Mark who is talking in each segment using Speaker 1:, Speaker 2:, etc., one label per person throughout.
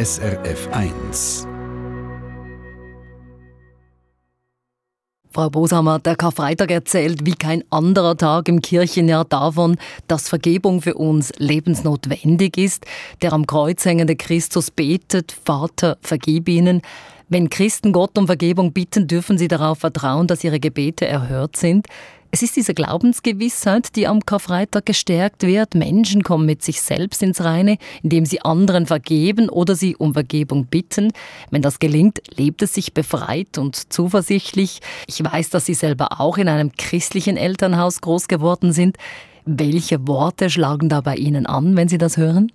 Speaker 1: SRF 1.
Speaker 2: Frau Bosamer, der Karfreitag erzählt wie kein anderer Tag im Kirchenjahr davon, dass Vergebung für uns lebensnotwendig ist. Der am Kreuz hängende Christus betet, Vater, vergib ihnen. Wenn Christen Gott um Vergebung bitten, dürfen sie darauf vertrauen, dass ihre Gebete erhört sind. Es ist diese Glaubensgewissheit, die am Karfreitag gestärkt wird. Menschen kommen mit sich selbst ins Reine, indem sie anderen vergeben oder sie um Vergebung bitten. Wenn das gelingt, lebt es sich befreit und zuversichtlich. Ich weiß, dass Sie selber auch in einem christlichen Elternhaus groß geworden sind. Welche Worte schlagen da bei Ihnen an, wenn Sie das hören?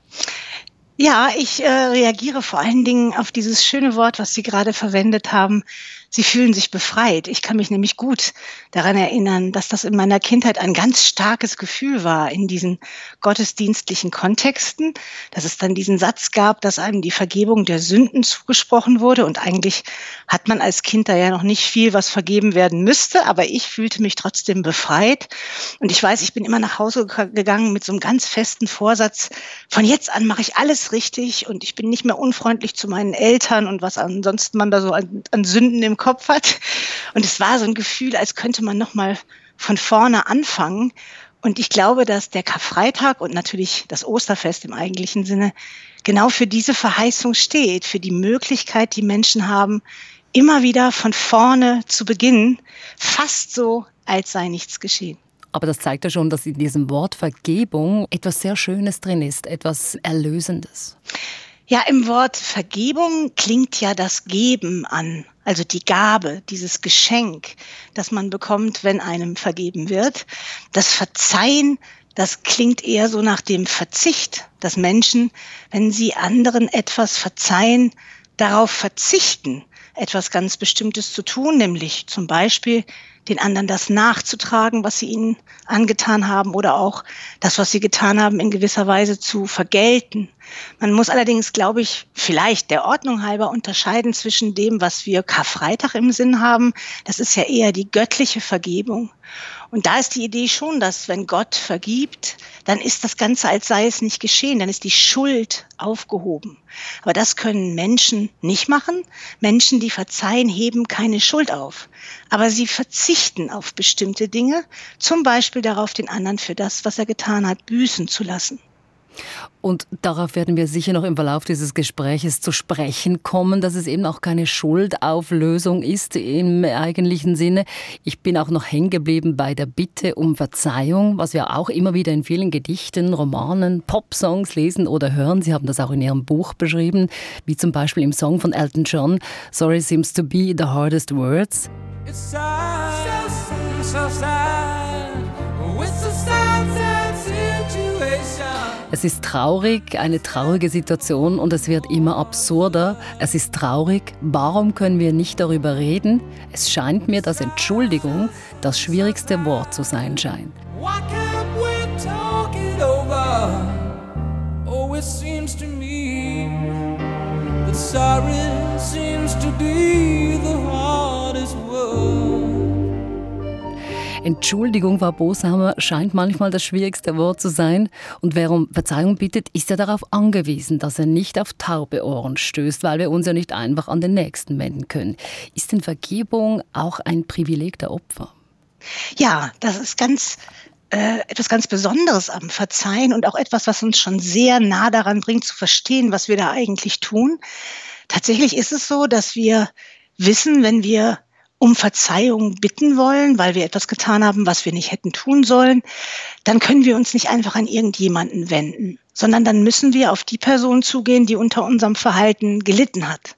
Speaker 3: Ja, ich äh, reagiere vor allen Dingen auf dieses schöne Wort, was Sie gerade verwendet haben, Sie fühlen sich befreit. Ich kann mich nämlich gut daran erinnern, dass das in meiner Kindheit ein ganz starkes Gefühl war in diesen gottesdienstlichen Kontexten, dass es dann diesen Satz gab, dass einem die Vergebung der Sünden zugesprochen wurde. Und eigentlich hat man als Kind da ja noch nicht viel, was vergeben werden müsste, aber ich fühlte mich trotzdem befreit. Und ich weiß, ich bin immer nach Hause gegangen mit so einem ganz festen Vorsatz, von jetzt an mache ich alles richtig und ich bin nicht mehr unfreundlich zu meinen Eltern und was ansonsten man da so an, an Sünden im Kopf hat. Und es war so ein Gefühl, als könnte man nochmal von vorne anfangen. Und ich glaube, dass der Karfreitag und natürlich das Osterfest im eigentlichen Sinne genau für diese Verheißung steht, für die Möglichkeit, die Menschen haben, immer wieder von vorne zu beginnen, fast so, als sei nichts geschehen.
Speaker 2: Aber das zeigt ja schon, dass in diesem Wort Vergebung etwas sehr Schönes drin ist, etwas Erlösendes.
Speaker 3: Ja, im Wort Vergebung klingt ja das Geben an, also die Gabe, dieses Geschenk, das man bekommt, wenn einem vergeben wird. Das Verzeihen, das klingt eher so nach dem Verzicht, dass Menschen, wenn sie anderen etwas verzeihen, darauf verzichten, etwas ganz Bestimmtes zu tun, nämlich zum Beispiel den anderen das nachzutragen, was sie ihnen angetan haben oder auch das, was sie getan haben, in gewisser Weise zu vergelten. Man muss allerdings, glaube ich, vielleicht der Ordnung halber unterscheiden zwischen dem, was wir Karfreitag im Sinn haben. Das ist ja eher die göttliche Vergebung. Und da ist die Idee schon, dass wenn Gott vergibt, dann ist das Ganze, als sei es nicht geschehen, dann ist die Schuld aufgehoben. Aber das können Menschen nicht machen. Menschen, die verzeihen, heben keine Schuld auf. Aber sie verzichten auf bestimmte Dinge, zum Beispiel darauf, den anderen für das, was er getan hat, büßen zu lassen.
Speaker 2: Und darauf werden wir sicher noch im Verlauf dieses Gespräches zu sprechen kommen, dass es eben auch keine Schuldauflösung ist im eigentlichen Sinne. Ich bin auch noch hängen geblieben bei der Bitte um Verzeihung, was wir auch immer wieder in vielen Gedichten, Romanen, Popsongs lesen oder hören. Sie haben das auch in Ihrem Buch beschrieben, wie zum Beispiel im Song von Elton John, Sorry seems to be the hardest words. It's sad, so, sad, Es ist traurig, eine traurige Situation und es wird immer absurder. Es ist traurig, warum können wir nicht darüber reden? Es scheint mir, dass Entschuldigung das schwierigste Wort zu sein scheint. Oh, sorry seems to be Entschuldigung, Frau Boshammer, scheint manchmal das schwierigste Wort zu sein. Und wer um Verzeihung bittet, ist ja darauf angewiesen, dass er nicht auf taube Ohren stößt, weil wir uns ja nicht einfach an den Nächsten wenden können. Ist denn Vergebung auch ein Privileg der Opfer?
Speaker 3: Ja, das ist ganz äh, etwas ganz Besonderes am Verzeihen und auch etwas, was uns schon sehr nah daran bringt zu verstehen, was wir da eigentlich tun. Tatsächlich ist es so, dass wir wissen, wenn wir um Verzeihung bitten wollen, weil wir etwas getan haben, was wir nicht hätten tun sollen, dann können wir uns nicht einfach an irgendjemanden wenden, sondern dann müssen wir auf die Person zugehen, die unter unserem Verhalten gelitten hat.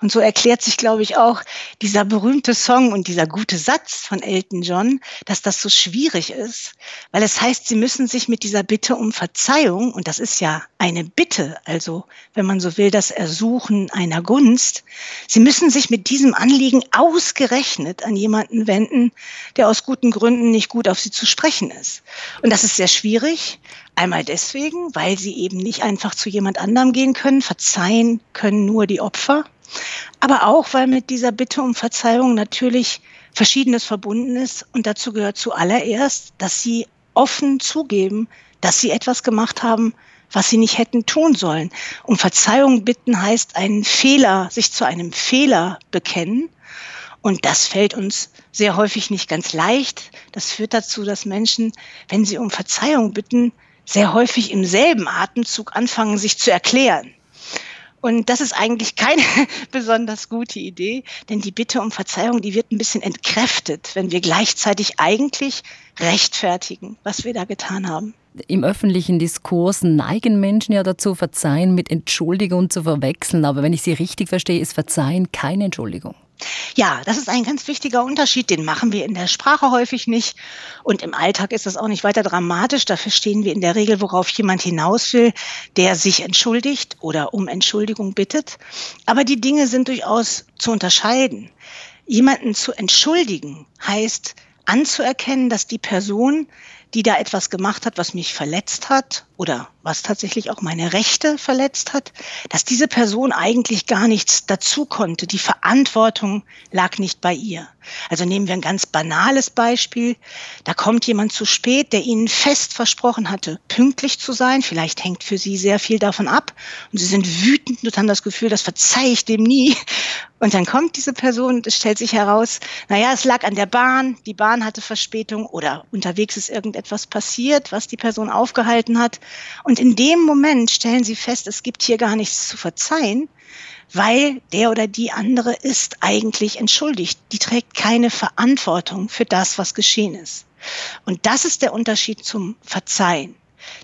Speaker 3: Und so erklärt sich, glaube ich, auch dieser berühmte Song und dieser gute Satz von Elton John, dass das so schwierig ist, weil es heißt, sie müssen sich mit dieser Bitte um Verzeihung, und das ist ja eine Bitte, also wenn man so will, das Ersuchen einer Gunst, sie müssen sich mit diesem Anliegen ausgerechnet an jemanden wenden, der aus guten Gründen nicht gut auf sie zu sprechen ist. Und das ist sehr schwierig, Einmal deswegen, weil sie eben nicht einfach zu jemand anderem gehen können. Verzeihen können nur die Opfer. Aber auch, weil mit dieser Bitte um Verzeihung natürlich Verschiedenes verbunden ist. Und dazu gehört zuallererst, dass sie offen zugeben, dass sie etwas gemacht haben, was sie nicht hätten tun sollen. Um Verzeihung bitten heißt einen Fehler, sich zu einem Fehler bekennen. Und das fällt uns sehr häufig nicht ganz leicht. Das führt dazu, dass Menschen, wenn sie um Verzeihung bitten, sehr häufig im selben Atemzug anfangen, sich zu erklären. Und das ist eigentlich keine besonders gute Idee, denn die Bitte um Verzeihung, die wird ein bisschen entkräftet, wenn wir gleichzeitig eigentlich rechtfertigen, was wir da getan haben.
Speaker 2: Im öffentlichen Diskurs neigen Menschen ja dazu, Verzeihen mit Entschuldigung zu verwechseln. Aber wenn ich Sie richtig verstehe, ist Verzeihen keine Entschuldigung.
Speaker 3: Ja, das ist ein ganz wichtiger Unterschied. Den machen wir in der Sprache häufig nicht. Und im Alltag ist das auch nicht weiter dramatisch. Da verstehen wir in der Regel, worauf jemand hinaus will, der sich entschuldigt oder um Entschuldigung bittet. Aber die Dinge sind durchaus zu unterscheiden. Jemanden zu entschuldigen heißt anzuerkennen, dass die Person die da etwas gemacht hat, was mich verletzt hat oder was tatsächlich auch meine Rechte verletzt hat, dass diese Person eigentlich gar nichts dazu konnte. Die Verantwortung lag nicht bei ihr. Also nehmen wir ein ganz banales Beispiel. Da kommt jemand zu spät, der Ihnen fest versprochen hatte, pünktlich zu sein. Vielleicht hängt für Sie sehr viel davon ab. Und Sie sind wütend und haben das Gefühl, das verzeihe ich dem nie. Und dann kommt diese Person und es stellt sich heraus, naja, es lag an der Bahn, die Bahn hatte Verspätung oder unterwegs ist irgendetwas passiert, was die Person aufgehalten hat. Und in dem Moment stellen Sie fest, es gibt hier gar nichts zu verzeihen, weil der oder die andere ist eigentlich entschuldigt. Die trägt keine Verantwortung für das, was geschehen ist. Und das ist der Unterschied zum Verzeihen.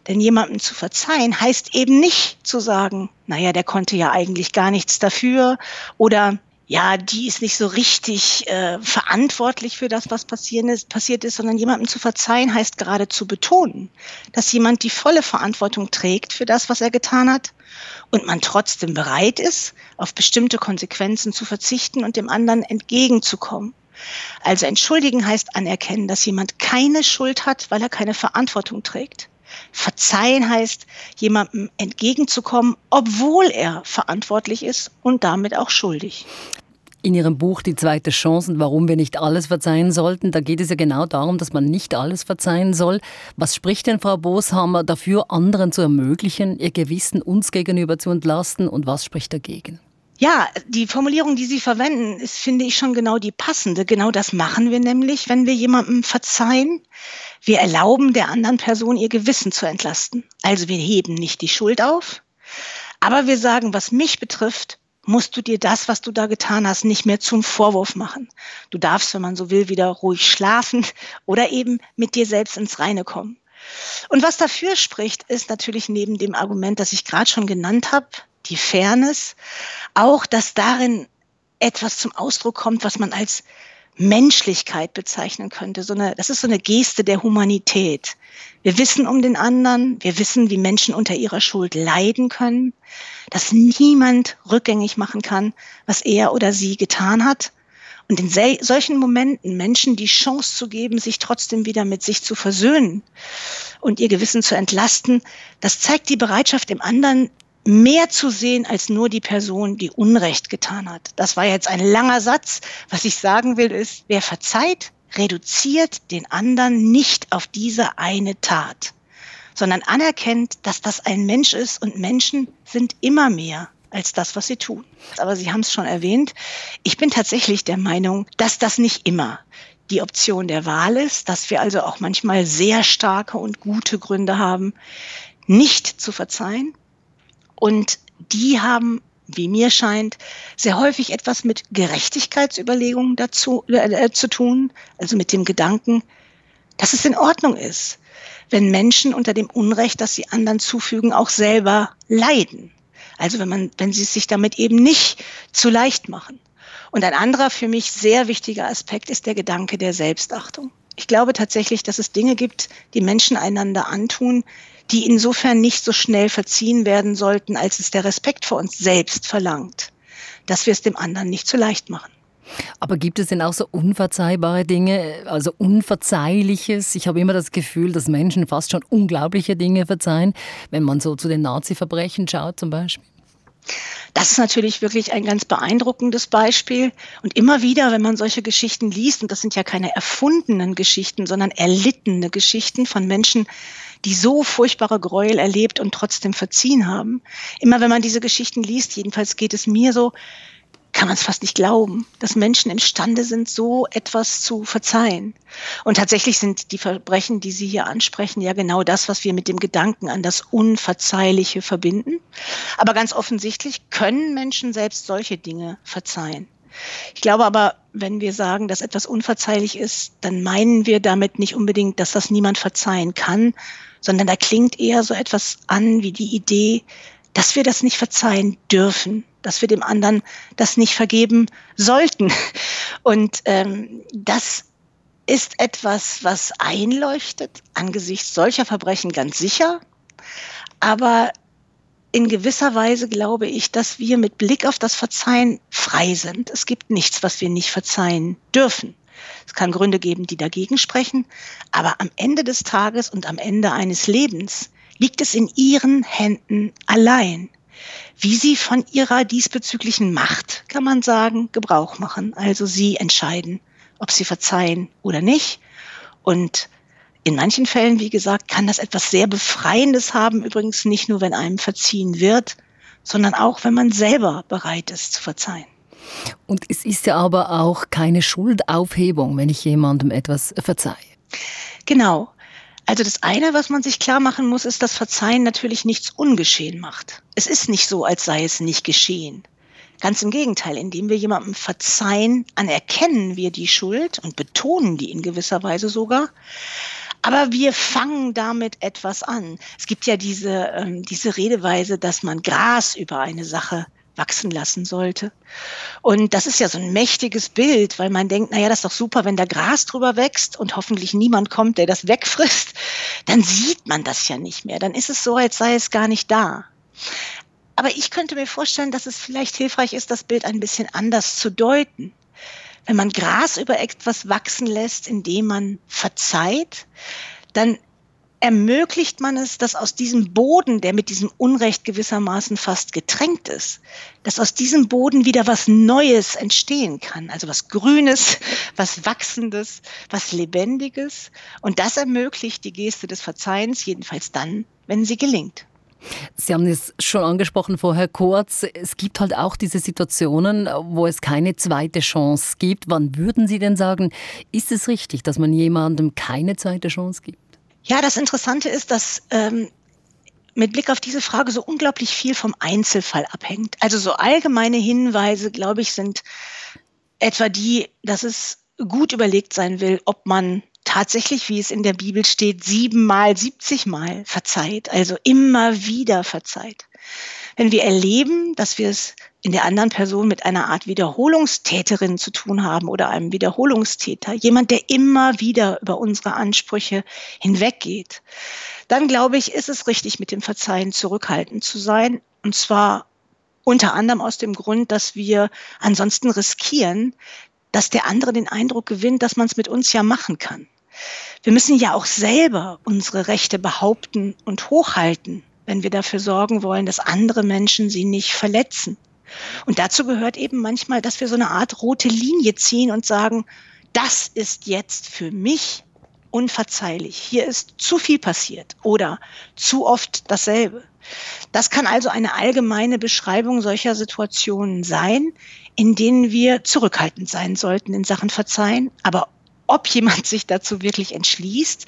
Speaker 3: Denn jemandem zu verzeihen heißt eben nicht zu sagen, naja, der konnte ja eigentlich gar nichts dafür oder ja, die ist nicht so richtig äh, verantwortlich für das, was passiert ist, passiert ist, sondern jemandem zu verzeihen heißt gerade zu betonen, dass jemand die volle Verantwortung trägt für das, was er getan hat und man trotzdem bereit ist, auf bestimmte Konsequenzen zu verzichten und dem anderen entgegenzukommen. Also entschuldigen heißt anerkennen, dass jemand keine Schuld hat, weil er keine Verantwortung trägt. Verzeihen heißt, jemandem entgegenzukommen, obwohl er verantwortlich ist und damit auch schuldig.
Speaker 2: In Ihrem Buch Die zweite Chance und warum wir nicht alles verzeihen sollten, da geht es ja genau darum, dass man nicht alles verzeihen soll. Was spricht denn Frau Boshammer dafür, anderen zu ermöglichen, ihr Gewissen uns gegenüber zu entlasten und was spricht dagegen?
Speaker 3: Ja, die Formulierung, die Sie verwenden, ist, finde ich, schon genau die passende. Genau das machen wir nämlich, wenn wir jemandem verzeihen. Wir erlauben der anderen Person, ihr Gewissen zu entlasten. Also wir heben nicht die Schuld auf, aber wir sagen, was mich betrifft, musst du dir das, was du da getan hast, nicht mehr zum Vorwurf machen. Du darfst, wenn man so will, wieder ruhig schlafen oder eben mit dir selbst ins Reine kommen. Und was dafür spricht, ist natürlich neben dem Argument, das ich gerade schon genannt habe, die Fairness, auch, dass darin etwas zum Ausdruck kommt, was man als Menschlichkeit bezeichnen könnte. So eine, das ist so eine Geste der Humanität. Wir wissen um den anderen, wir wissen, wie Menschen unter ihrer Schuld leiden können, dass niemand rückgängig machen kann, was er oder sie getan hat. Und in solchen Momenten Menschen die Chance zu geben, sich trotzdem wieder mit sich zu versöhnen und ihr Gewissen zu entlasten, das zeigt die Bereitschaft, dem anderen mehr zu sehen als nur die Person, die Unrecht getan hat. Das war jetzt ein langer Satz. Was ich sagen will, ist, wer verzeiht, reduziert den anderen nicht auf diese eine Tat, sondern anerkennt, dass das ein Mensch ist und Menschen sind immer mehr als das, was sie tun. Aber Sie haben es schon erwähnt, ich bin tatsächlich der Meinung, dass das nicht immer die Option der Wahl ist, dass wir also auch manchmal sehr starke und gute Gründe haben, nicht zu verzeihen, und die haben, wie mir scheint, sehr häufig etwas mit Gerechtigkeitsüberlegungen dazu äh, zu tun, also mit dem Gedanken, dass es in Ordnung ist, wenn Menschen unter dem Unrecht, das sie anderen zufügen, auch selber leiden. Also wenn man, wenn sie es sich damit eben nicht zu leicht machen. Und ein anderer für mich sehr wichtiger Aspekt ist der Gedanke der Selbstachtung. Ich glaube tatsächlich, dass es Dinge gibt, die Menschen einander antun, die insofern nicht so schnell verziehen werden sollten, als es der Respekt vor uns selbst verlangt, dass wir es dem anderen nicht zu leicht machen.
Speaker 2: Aber gibt es denn auch so unverzeihbare Dinge, also Unverzeihliches? Ich habe immer das Gefühl, dass Menschen fast schon unglaubliche Dinge verzeihen, wenn man so zu den Nazi-Verbrechen schaut zum Beispiel.
Speaker 3: Das ist natürlich wirklich ein ganz beeindruckendes Beispiel. Und immer wieder, wenn man solche Geschichten liest, und das sind ja keine erfundenen Geschichten, sondern erlittene Geschichten von Menschen, die so furchtbare Gräuel erlebt und trotzdem verziehen haben. Immer wenn man diese Geschichten liest, jedenfalls geht es mir so, kann man es fast nicht glauben, dass Menschen imstande sind, so etwas zu verzeihen. Und tatsächlich sind die Verbrechen, die Sie hier ansprechen, ja genau das, was wir mit dem Gedanken an das Unverzeihliche verbinden. Aber ganz offensichtlich können Menschen selbst solche Dinge verzeihen. Ich glaube aber, wenn wir sagen, dass etwas unverzeihlich ist, dann meinen wir damit nicht unbedingt, dass das niemand verzeihen kann, sondern da klingt eher so etwas an wie die Idee, dass wir das nicht verzeihen dürfen, dass wir dem anderen das nicht vergeben sollten. Und ähm, das ist etwas, was einleuchtet angesichts solcher Verbrechen ganz sicher. Aber in gewisser Weise glaube ich, dass wir mit Blick auf das Verzeihen frei sind. Es gibt nichts, was wir nicht verzeihen dürfen. Es kann Gründe geben, die dagegen sprechen, aber am Ende des Tages und am Ende eines Lebens liegt es in ihren Händen allein, wie sie von ihrer diesbezüglichen Macht, kann man sagen, Gebrauch machen. Also sie entscheiden, ob sie verzeihen oder nicht. Und in manchen Fällen, wie gesagt, kann das etwas sehr Befreiendes haben, übrigens nicht nur, wenn einem verziehen wird, sondern auch, wenn man selber bereit ist zu verzeihen.
Speaker 2: Und es ist ja aber auch keine Schuldaufhebung, wenn ich jemandem etwas verzeihe.
Speaker 3: Genau. Also das eine, was man sich klar machen muss, ist, dass Verzeihen natürlich nichts ungeschehen macht. Es ist nicht so, als sei es nicht geschehen. Ganz im Gegenteil, indem wir jemandem verzeihen, anerkennen wir die Schuld und betonen die in gewisser Weise sogar. Aber wir fangen damit etwas an. Es gibt ja diese, ähm, diese Redeweise, dass man Gras über eine Sache wachsen lassen sollte. Und das ist ja so ein mächtiges Bild, weil man denkt, naja, das ist doch super, wenn da Gras drüber wächst und hoffentlich niemand kommt, der das wegfrisst, dann sieht man das ja nicht mehr. Dann ist es so, als sei es gar nicht da. Aber ich könnte mir vorstellen, dass es vielleicht hilfreich ist, das Bild ein bisschen anders zu deuten. Wenn man Gras über etwas wachsen lässt, indem man verzeiht, dann ermöglicht man es, dass aus diesem Boden, der mit diesem Unrecht gewissermaßen fast getränkt ist, dass aus diesem Boden wieder was Neues entstehen kann. Also was Grünes, was Wachsendes, was Lebendiges. Und das ermöglicht die Geste des Verzeihens, jedenfalls dann, wenn sie gelingt.
Speaker 2: Sie haben es schon angesprochen vorher kurz. Es gibt halt auch diese Situationen, wo es keine zweite Chance gibt. Wann würden Sie denn sagen, ist es richtig, dass man jemandem keine zweite Chance gibt?
Speaker 3: Ja, das Interessante ist, dass ähm, mit Blick auf diese Frage so unglaublich viel vom Einzelfall abhängt. Also so allgemeine Hinweise, glaube ich, sind etwa die, dass es gut überlegt sein will, ob man tatsächlich, wie es in der Bibel steht, siebenmal, siebzigmal verzeiht, also immer wieder verzeiht. Wenn wir erleben, dass wir es in der anderen Person mit einer Art Wiederholungstäterin zu tun haben oder einem Wiederholungstäter, jemand, der immer wieder über unsere Ansprüche hinweggeht, dann glaube ich, ist es richtig, mit dem Verzeihen zurückhaltend zu sein. Und zwar unter anderem aus dem Grund, dass wir ansonsten riskieren, dass der andere den Eindruck gewinnt, dass man es mit uns ja machen kann. Wir müssen ja auch selber unsere Rechte behaupten und hochhalten, wenn wir dafür sorgen wollen, dass andere Menschen sie nicht verletzen. Und dazu gehört eben manchmal, dass wir so eine Art rote Linie ziehen und sagen, das ist jetzt für mich unverzeihlich. Hier ist zu viel passiert oder zu oft dasselbe. Das kann also eine allgemeine Beschreibung solcher Situationen sein, in denen wir zurückhaltend sein sollten in Sachen Verzeihen, aber ob jemand sich dazu wirklich entschließt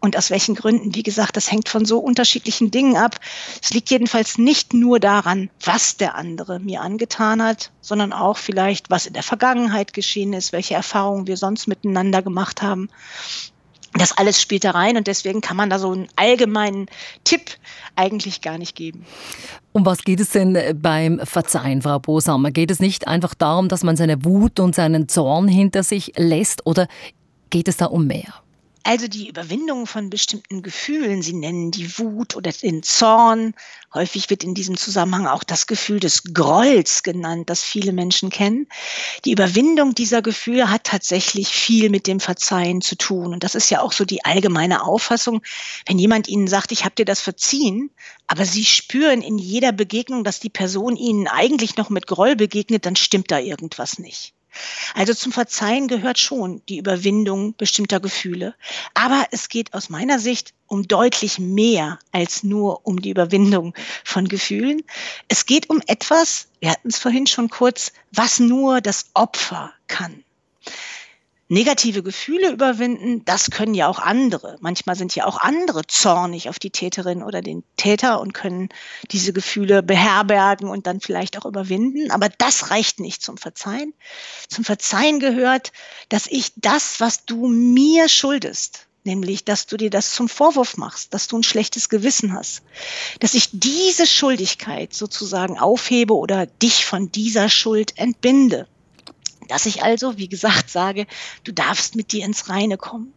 Speaker 3: und aus welchen Gründen, wie gesagt, das hängt von so unterschiedlichen Dingen ab. Es liegt jedenfalls nicht nur daran, was der andere mir angetan hat, sondern auch vielleicht, was in der Vergangenheit geschehen ist, welche Erfahrungen wir sonst miteinander gemacht haben. Das alles spielt da rein und deswegen kann man da so einen allgemeinen Tipp eigentlich gar nicht geben.
Speaker 2: Um was geht es denn beim Verzeihen, Frau Bosamer? Geht es nicht einfach darum, dass man seine Wut und seinen Zorn hinter sich lässt oder geht es da um mehr?
Speaker 3: Also die Überwindung von bestimmten Gefühlen, Sie nennen die Wut oder den Zorn. Häufig wird in diesem Zusammenhang auch das Gefühl des Grolls genannt, das viele Menschen kennen. Die Überwindung dieser Gefühle hat tatsächlich viel mit dem Verzeihen zu tun. Und das ist ja auch so die allgemeine Auffassung. Wenn jemand Ihnen sagt, ich habe dir das verziehen, aber Sie spüren in jeder Begegnung, dass die Person Ihnen eigentlich noch mit Groll begegnet, dann stimmt da irgendwas nicht. Also zum Verzeihen gehört schon die Überwindung bestimmter Gefühle. Aber es geht aus meiner Sicht um deutlich mehr als nur um die Überwindung von Gefühlen. Es geht um etwas, wir hatten es vorhin schon kurz, was nur das Opfer kann negative Gefühle überwinden, das können ja auch andere. Manchmal sind ja auch andere zornig auf die Täterin oder den Täter und können diese Gefühle beherbergen und dann vielleicht auch überwinden. Aber das reicht nicht zum Verzeihen. Zum Verzeihen gehört, dass ich das, was du mir schuldest, nämlich dass du dir das zum Vorwurf machst, dass du ein schlechtes Gewissen hast, dass ich diese Schuldigkeit sozusagen aufhebe oder dich von dieser Schuld entbinde. Dass ich also, wie gesagt, sage, du darfst mit dir ins Reine kommen.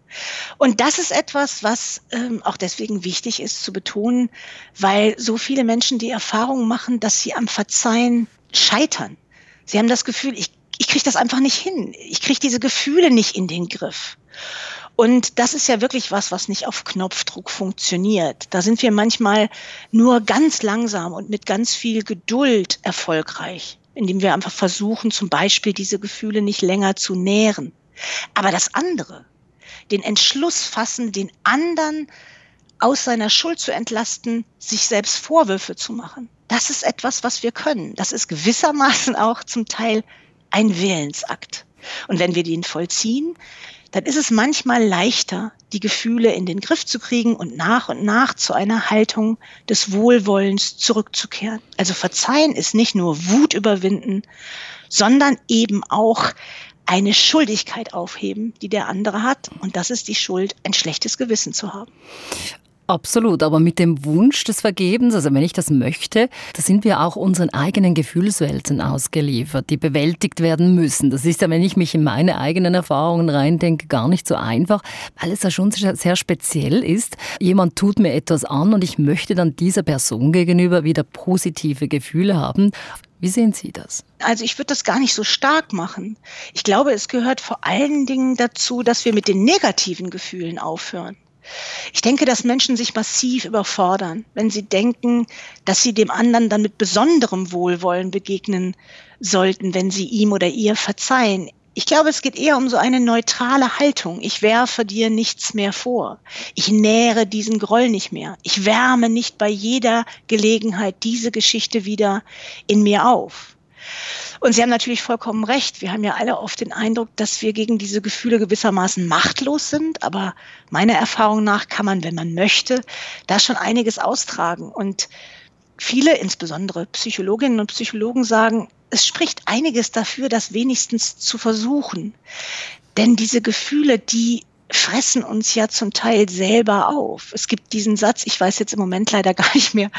Speaker 3: Und das ist etwas, was ähm, auch deswegen wichtig ist zu betonen, weil so viele Menschen die Erfahrung machen, dass sie am Verzeihen scheitern. Sie haben das Gefühl, ich, ich kriege das einfach nicht hin. Ich kriege diese Gefühle nicht in den Griff. Und das ist ja wirklich was, was nicht auf Knopfdruck funktioniert. Da sind wir manchmal nur ganz langsam und mit ganz viel Geduld erfolgreich indem wir einfach versuchen, zum Beispiel diese Gefühle nicht länger zu nähren. Aber das andere, den Entschluss fassen, den anderen aus seiner Schuld zu entlasten, sich selbst Vorwürfe zu machen. Das ist etwas, was wir können. Das ist gewissermaßen auch zum Teil ein Willensakt. Und wenn wir den vollziehen, dann ist es manchmal leichter, die Gefühle in den Griff zu kriegen und nach und nach zu einer Haltung des Wohlwollens zurückzukehren. Also verzeihen ist nicht nur Wut überwinden, sondern eben auch eine Schuldigkeit aufheben, die der andere hat. Und das ist die Schuld, ein schlechtes Gewissen zu haben.
Speaker 2: Absolut, aber mit dem Wunsch des Vergebens, also wenn ich das möchte, da sind wir auch unseren eigenen Gefühlswelten ausgeliefert, die bewältigt werden müssen. Das ist ja, wenn ich mich in meine eigenen Erfahrungen reindenke, gar nicht so einfach, weil es ja schon sehr speziell ist. Jemand tut mir etwas an und ich möchte dann dieser Person gegenüber wieder positive Gefühle haben. Wie sehen Sie das?
Speaker 3: Also ich würde das gar nicht so stark machen. Ich glaube, es gehört vor allen Dingen dazu, dass wir mit den negativen Gefühlen aufhören. Ich denke, dass Menschen sich massiv überfordern, wenn sie denken, dass sie dem anderen dann mit besonderem Wohlwollen begegnen sollten, wenn sie ihm oder ihr verzeihen. Ich glaube, es geht eher um so eine neutrale Haltung. Ich werfe dir nichts mehr vor. Ich nähere diesen Groll nicht mehr. Ich wärme nicht bei jeder Gelegenheit diese Geschichte wieder in mir auf. Und Sie haben natürlich vollkommen recht. Wir haben ja alle oft den Eindruck, dass wir gegen diese Gefühle gewissermaßen machtlos sind. Aber meiner Erfahrung nach kann man, wenn man möchte, da schon einiges austragen. Und viele, insbesondere Psychologinnen und Psychologen, sagen, es spricht einiges dafür, das wenigstens zu versuchen. Denn diese Gefühle, die fressen uns ja zum Teil selber auf. Es gibt diesen Satz, ich weiß jetzt im Moment leider gar nicht mehr,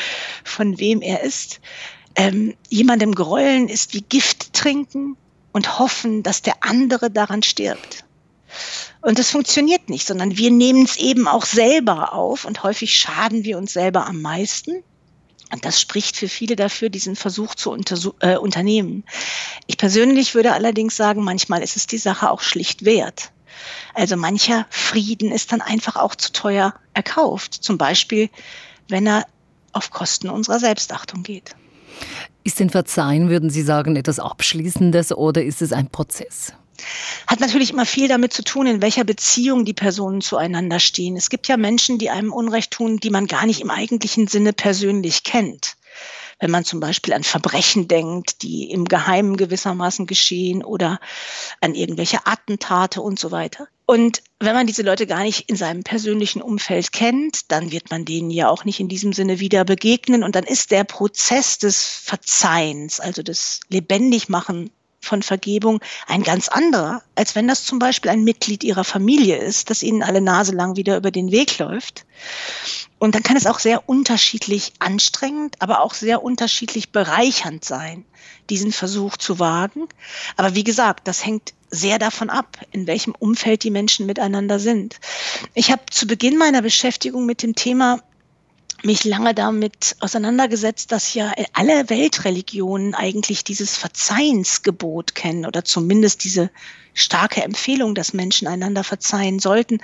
Speaker 3: von wem er ist ähm, jemandem grollen ist wie Gift trinken und hoffen, dass der andere daran stirbt. Und das funktioniert nicht, sondern wir nehmen es eben auch selber auf und häufig schaden wir uns selber am meisten. Und das spricht für viele dafür, diesen Versuch zu äh, unternehmen. Ich persönlich würde allerdings sagen, manchmal ist es die Sache auch schlicht wert. Also mancher Frieden ist dann einfach auch zu teuer erkauft. Zum Beispiel, wenn er auf Kosten unserer Selbstachtung geht.
Speaker 2: Ist denn Verzeihen, würden Sie sagen, etwas Abschließendes oder ist es ein Prozess?
Speaker 3: Hat natürlich immer viel damit zu tun, in welcher Beziehung die Personen zueinander stehen. Es gibt ja Menschen, die einem Unrecht tun, die man gar nicht im eigentlichen Sinne persönlich kennt wenn man zum Beispiel an Verbrechen denkt, die im Geheimen gewissermaßen geschehen oder an irgendwelche Attentate und so weiter. Und wenn man diese Leute gar nicht in seinem persönlichen Umfeld kennt, dann wird man denen ja auch nicht in diesem Sinne wieder begegnen. Und dann ist der Prozess des Verzeihens, also des Lebendigmachen von Vergebung ein ganz anderer, als wenn das zum Beispiel ein Mitglied ihrer Familie ist, das ihnen alle Nase lang wieder über den Weg läuft. Und dann kann es auch sehr unterschiedlich anstrengend, aber auch sehr unterschiedlich bereichernd sein, diesen Versuch zu wagen. Aber wie gesagt, das hängt sehr davon ab, in welchem Umfeld die Menschen miteinander sind. Ich habe zu Beginn meiner Beschäftigung mit dem Thema mich lange damit auseinandergesetzt, dass ja alle Weltreligionen eigentlich dieses Verzeihensgebot kennen oder zumindest diese starke Empfehlung, dass Menschen einander verzeihen sollten.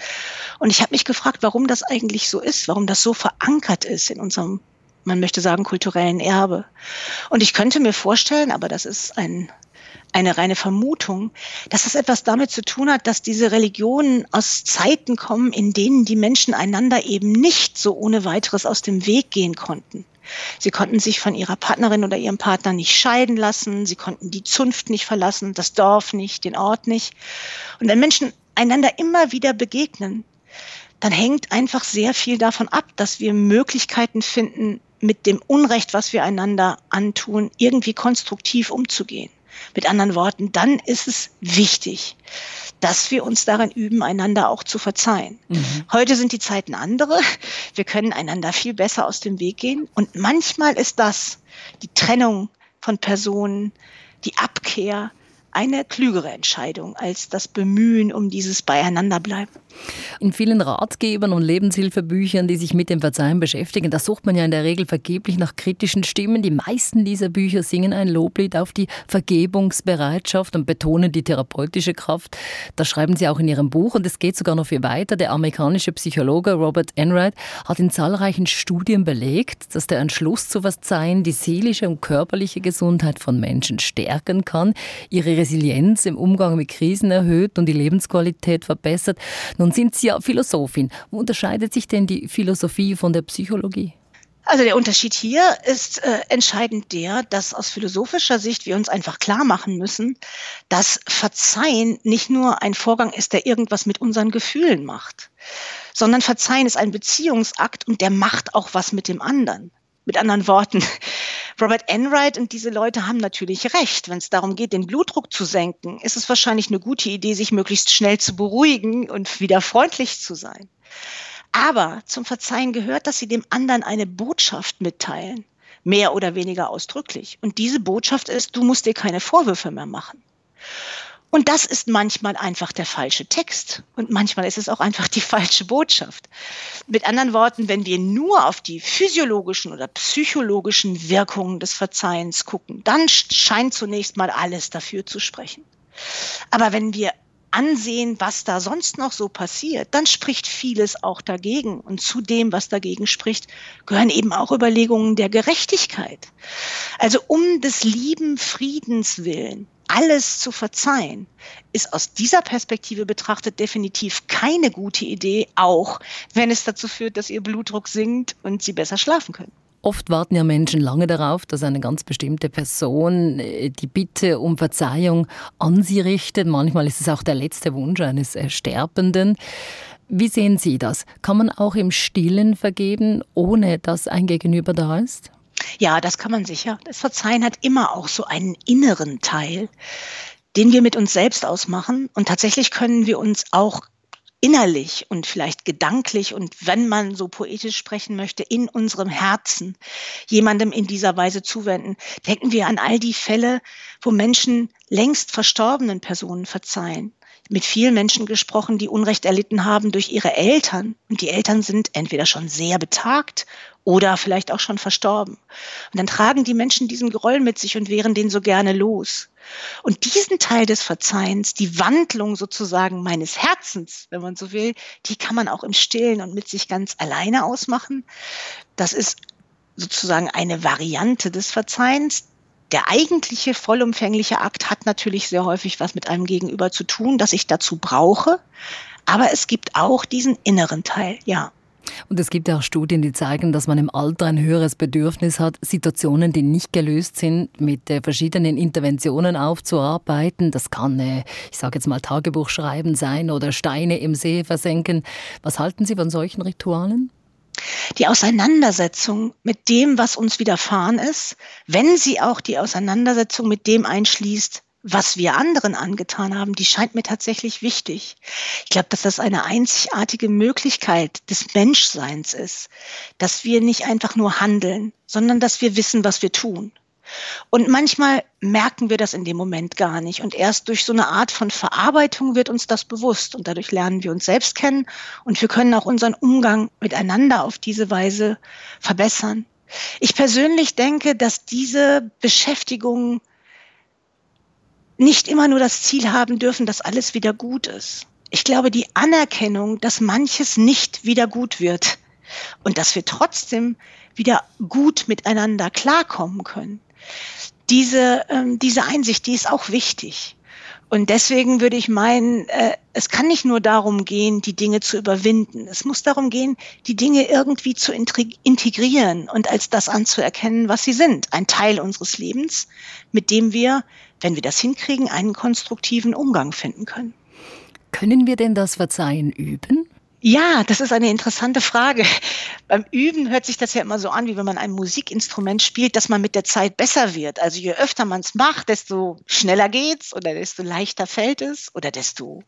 Speaker 3: Und ich habe mich gefragt, warum das eigentlich so ist, warum das so verankert ist in unserem, man möchte sagen, kulturellen Erbe. Und ich könnte mir vorstellen, aber das ist ein eine reine Vermutung, dass es etwas damit zu tun hat, dass diese Religionen aus Zeiten kommen, in denen die Menschen einander eben nicht so ohne weiteres aus dem Weg gehen konnten. Sie konnten sich von ihrer Partnerin oder ihrem Partner nicht scheiden lassen, sie konnten die Zunft nicht verlassen, das Dorf nicht, den Ort nicht. Und wenn Menschen einander immer wieder begegnen, dann hängt einfach sehr viel davon ab, dass wir Möglichkeiten finden, mit dem Unrecht, was wir einander antun, irgendwie konstruktiv umzugehen. Mit anderen Worten, dann ist es wichtig, dass wir uns darin üben, einander auch zu verzeihen. Mhm. Heute sind die Zeiten andere. Wir können einander viel besser aus dem Weg gehen. Und manchmal ist das die Trennung von Personen, die Abkehr, eine klügere Entscheidung als das Bemühen um dieses Beieinanderbleiben.
Speaker 2: In vielen Ratgebern und Lebenshilfebüchern, die sich mit dem Verzeihen beschäftigen, da sucht man ja in der Regel vergeblich nach kritischen Stimmen. Die meisten dieser Bücher singen ein Loblied auf die Vergebungsbereitschaft und betonen die therapeutische Kraft. Das schreiben sie auch in ihrem Buch und es geht sogar noch viel weiter. Der amerikanische Psychologe Robert Enright hat in zahlreichen Studien belegt, dass der Entschluss zu Verzeihen die seelische und körperliche Gesundheit von Menschen stärken kann, ihre Resilienz im Umgang mit Krisen erhöht und die Lebensqualität verbessert. Nun sind Sie ja Philosophin. Wo unterscheidet sich denn die Philosophie von der Psychologie?
Speaker 3: Also der Unterschied hier ist äh, entscheidend der, dass aus philosophischer Sicht wir uns einfach klar machen müssen, dass Verzeihen nicht nur ein Vorgang ist, der irgendwas mit unseren Gefühlen macht, sondern Verzeihen ist ein Beziehungsakt und der macht auch was mit dem anderen. Mit anderen Worten, Robert Enright und diese Leute haben natürlich recht. Wenn es darum geht, den Blutdruck zu senken, ist es wahrscheinlich eine gute Idee, sich möglichst schnell zu beruhigen und wieder freundlich zu sein. Aber zum Verzeihen gehört, dass sie dem anderen eine Botschaft mitteilen, mehr oder weniger ausdrücklich. Und diese Botschaft ist, du musst dir keine Vorwürfe mehr machen. Und das ist manchmal einfach der falsche Text und manchmal ist es auch einfach die falsche Botschaft. Mit anderen Worten, wenn wir nur auf die physiologischen oder psychologischen Wirkungen des Verzeihens gucken, dann scheint zunächst mal alles dafür zu sprechen. Aber wenn wir ansehen, was da sonst noch so passiert, dann spricht vieles auch dagegen. Und zu dem, was dagegen spricht, gehören eben auch Überlegungen der Gerechtigkeit. Also um des lieben Friedens willen alles zu verzeihen, ist aus dieser Perspektive betrachtet definitiv keine gute Idee, auch wenn es dazu führt, dass ihr Blutdruck sinkt und sie besser schlafen können.
Speaker 2: Oft warten ja Menschen lange darauf, dass eine ganz bestimmte Person äh, die Bitte um Verzeihung an sie richtet. Manchmal ist es auch der letzte Wunsch eines äh, Sterbenden. Wie sehen Sie das? Kann man auch im Stillen vergeben, ohne dass ein Gegenüber da ist?
Speaker 3: Ja, das kann man sicher. Das Verzeihen hat immer auch so einen inneren Teil, den wir mit uns selbst ausmachen. Und tatsächlich können wir uns auch innerlich und vielleicht gedanklich und wenn man so poetisch sprechen möchte, in unserem Herzen jemandem in dieser Weise zuwenden. Denken wir an all die Fälle, wo Menschen längst verstorbenen Personen verzeihen mit vielen Menschen gesprochen, die Unrecht erlitten haben durch ihre Eltern. Und die Eltern sind entweder schon sehr betagt oder vielleicht auch schon verstorben. Und dann tragen die Menschen diesen Groll mit sich und wehren den so gerne los. Und diesen Teil des Verzeihens, die Wandlung sozusagen meines Herzens, wenn man so will, die kann man auch im Stillen und mit sich ganz alleine ausmachen. Das ist sozusagen eine Variante des Verzeihens, der eigentliche vollumfängliche Akt hat natürlich sehr häufig was mit einem Gegenüber zu tun, das ich dazu brauche. Aber es gibt auch diesen inneren Teil, ja.
Speaker 2: Und es gibt ja auch Studien, die zeigen, dass man im Alter ein höheres Bedürfnis hat, Situationen, die nicht gelöst sind, mit äh, verschiedenen Interventionen aufzuarbeiten. Das kann, äh, ich sage jetzt mal, Tagebuch schreiben sein oder Steine im See versenken. Was halten Sie von solchen Ritualen?
Speaker 3: die Auseinandersetzung mit dem, was uns widerfahren ist, wenn sie auch die Auseinandersetzung mit dem einschließt, was wir anderen angetan haben, die scheint mir tatsächlich wichtig. Ich glaube, dass das eine einzigartige Möglichkeit des Menschseins ist, dass wir nicht einfach nur handeln, sondern dass wir wissen, was wir tun. Und manchmal merken wir das in dem Moment gar nicht. Und erst durch so eine Art von Verarbeitung wird uns das bewusst. Und dadurch lernen wir uns selbst kennen und wir können auch unseren Umgang miteinander auf diese Weise verbessern. Ich persönlich denke, dass diese Beschäftigungen nicht immer nur das Ziel haben dürfen, dass alles wieder gut ist. Ich glaube, die Anerkennung, dass manches nicht wieder gut wird und dass wir trotzdem wieder gut miteinander klarkommen können, diese, ähm, diese Einsicht, die ist auch wichtig. Und deswegen würde ich meinen, äh, es kann nicht nur darum gehen, die Dinge zu überwinden. Es muss darum gehen, die Dinge irgendwie zu integrieren und als das anzuerkennen, was sie sind. Ein Teil unseres Lebens, mit dem wir, wenn wir das hinkriegen, einen konstruktiven Umgang finden können.
Speaker 2: Können wir denn das Verzeihen üben?
Speaker 3: Ja, das ist eine interessante Frage. Beim Üben hört sich das ja immer so an, wie wenn man ein Musikinstrument spielt, dass man mit der Zeit besser wird. Also je öfter man es macht, desto schneller geht's oder desto leichter fällt es oder desto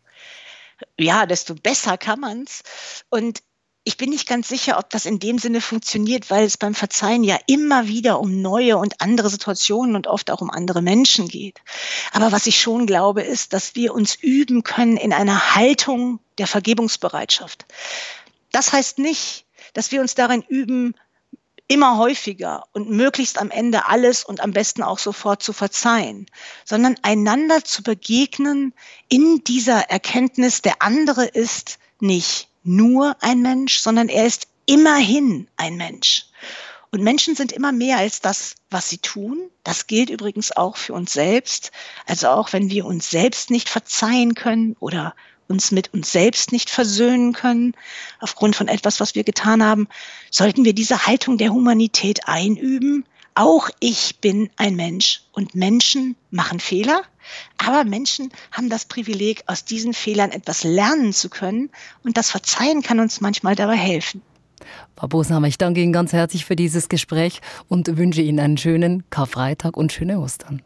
Speaker 3: ja, desto besser kann man's. Und ich bin nicht ganz sicher, ob das in dem Sinne funktioniert, weil es beim Verzeihen ja immer wieder um neue und andere Situationen und oft auch um andere Menschen geht. Aber was ich schon glaube, ist, dass wir uns üben können in einer Haltung der Vergebungsbereitschaft. Das heißt nicht, dass wir uns darin üben, immer häufiger und möglichst am Ende alles und am besten auch sofort zu verzeihen, sondern einander zu begegnen in dieser Erkenntnis, der andere ist nicht nur ein Mensch, sondern er ist immerhin ein Mensch. Und Menschen sind immer mehr als das, was sie tun. Das gilt übrigens auch für uns selbst. Also auch wenn wir uns selbst nicht verzeihen können oder uns mit uns selbst nicht versöhnen können, aufgrund von etwas, was wir getan haben, sollten wir diese Haltung der Humanität einüben. Auch ich bin ein Mensch und Menschen machen Fehler aber Menschen haben das Privileg, aus diesen Fehlern etwas lernen zu können und das Verzeihen kann uns manchmal dabei helfen.
Speaker 2: Frau Bosnhammer, ich danke Ihnen ganz herzlich für dieses Gespräch und wünsche Ihnen einen schönen Karfreitag und schöne Ostern.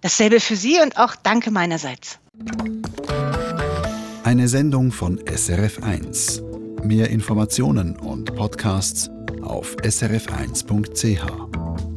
Speaker 3: Dasselbe für Sie und auch danke meinerseits.
Speaker 1: Eine Sendung von SRF1. Mehr Informationen und Podcasts auf srf1.ch.